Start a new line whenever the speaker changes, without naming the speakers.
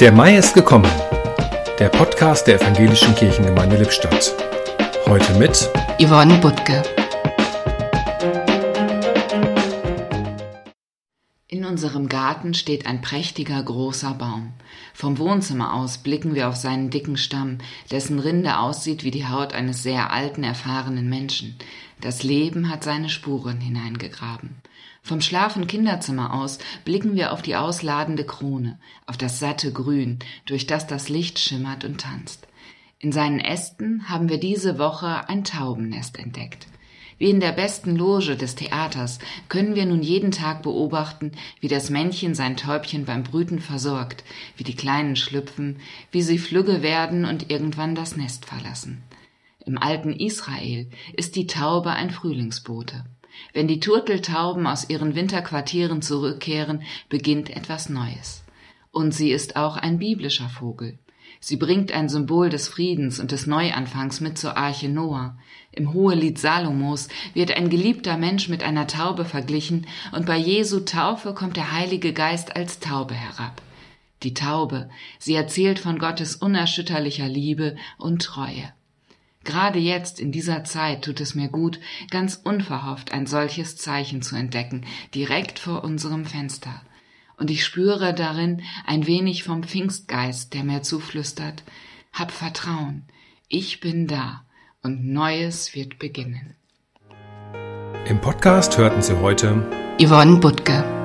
Der Mai ist gekommen. Der Podcast der Evangelischen Kirchengemeinde Lippstadt. Heute mit
Yvonne Butke. Unserem Garten steht ein prächtiger großer Baum. Vom Wohnzimmer aus blicken wir auf seinen dicken Stamm, dessen Rinde aussieht wie die Haut eines sehr alten, erfahrenen Menschen. Das Leben hat seine Spuren hineingegraben. Vom schlafen Kinderzimmer aus blicken wir auf die ausladende Krone, auf das satte Grün, durch das das Licht schimmert und tanzt. In seinen Ästen haben wir diese Woche ein Taubennest entdeckt. Wie in der besten Loge des Theaters können wir nun jeden Tag beobachten, wie das Männchen sein Täubchen beim Brüten versorgt, wie die Kleinen schlüpfen, wie sie flügge werden und irgendwann das Nest verlassen. Im alten Israel ist die Taube ein Frühlingsbote. Wenn die Turteltauben aus ihren Winterquartieren zurückkehren, beginnt etwas Neues. Und sie ist auch ein biblischer Vogel. Sie bringt ein Symbol des Friedens und des Neuanfangs mit zur Arche Noah. Im Hohelied Salomos wird ein geliebter Mensch mit einer Taube verglichen und bei Jesu Taufe kommt der Heilige Geist als Taube herab. Die Taube, sie erzählt von Gottes unerschütterlicher Liebe und Treue. Gerade jetzt in dieser Zeit tut es mir gut, ganz unverhofft ein solches Zeichen zu entdecken, direkt vor unserem Fenster. Und ich spüre darin ein wenig vom Pfingstgeist, der mir zuflüstert, hab Vertrauen, ich bin da. Und Neues wird beginnen.
Im Podcast hörten Sie heute
Yvonne Butke